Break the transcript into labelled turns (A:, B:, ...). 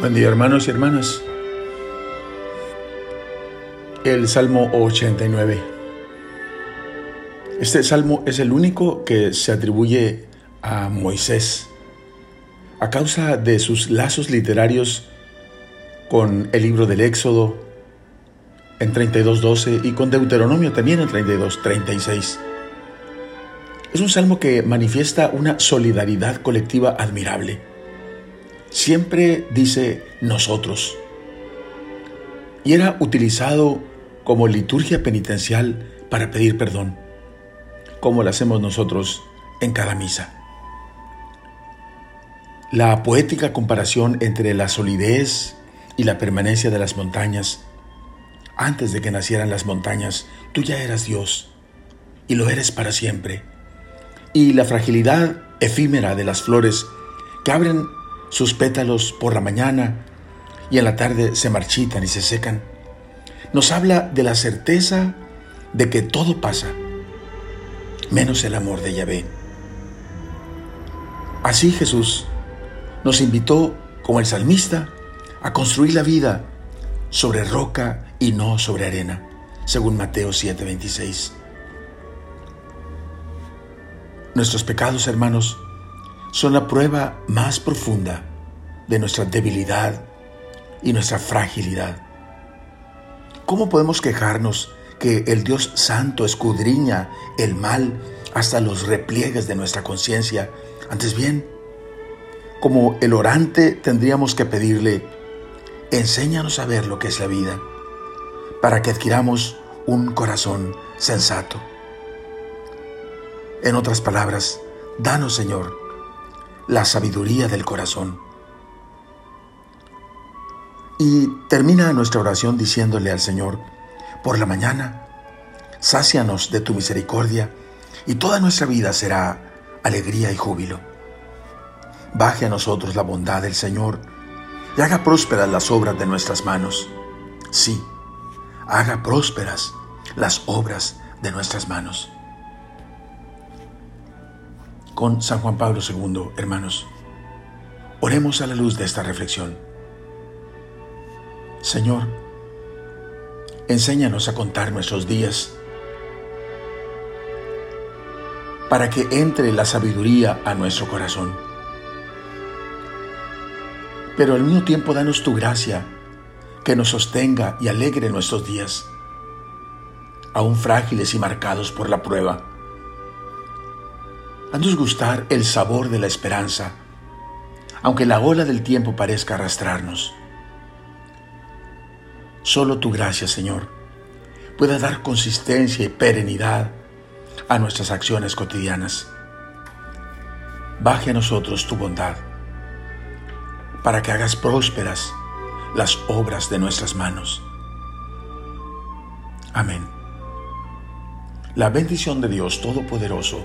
A: Buen día hermanos y hermanas. El Salmo 89. Este salmo es el único que se atribuye a Moisés a causa de sus lazos literarios con el libro del Éxodo en 32.12 y con Deuteronomio también en 32.36. Es un salmo que manifiesta una solidaridad colectiva admirable siempre dice nosotros. Y era utilizado como liturgia penitencial para pedir perdón, como lo hacemos nosotros en cada misa. La poética comparación entre la solidez y la permanencia de las montañas. Antes de que nacieran las montañas, tú ya eras Dios y lo eres para siempre. Y la fragilidad efímera de las flores que abren sus pétalos por la mañana y en la tarde se marchitan y se secan. Nos habla de la certeza de que todo pasa, menos el amor de Yahvé. Así Jesús nos invitó, como el salmista, a construir la vida sobre roca y no sobre arena, según Mateo 7:26. Nuestros pecados, hermanos, son la prueba más profunda de nuestra debilidad y nuestra fragilidad. ¿Cómo podemos quejarnos que el Dios Santo escudriña el mal hasta los repliegues de nuestra conciencia? Antes bien, como el orante tendríamos que pedirle, enséñanos a ver lo que es la vida, para que adquiramos un corazón sensato. En otras palabras, danos, Señor, la sabiduría del corazón. Y termina nuestra oración diciéndole al Señor, por la mañana, sácianos de tu misericordia y toda nuestra vida será alegría y júbilo. Baje a nosotros la bondad del Señor y haga prósperas las obras de nuestras manos. Sí, haga prósperas las obras de nuestras manos con San Juan Pablo II, hermanos. Oremos a la luz de esta reflexión. Señor, enséñanos a contar nuestros días para que entre la sabiduría a nuestro corazón. Pero al mismo tiempo danos tu gracia que nos sostenga y alegre nuestros días, aún frágiles y marcados por la prueba Haznos gustar el sabor de la esperanza, aunque la ola del tiempo parezca arrastrarnos. Solo tu gracia, Señor, puede dar consistencia y perenidad a nuestras acciones cotidianas. Baje a nosotros tu bondad, para que hagas prósperas las obras de nuestras manos. Amén. La bendición de Dios Todopoderoso,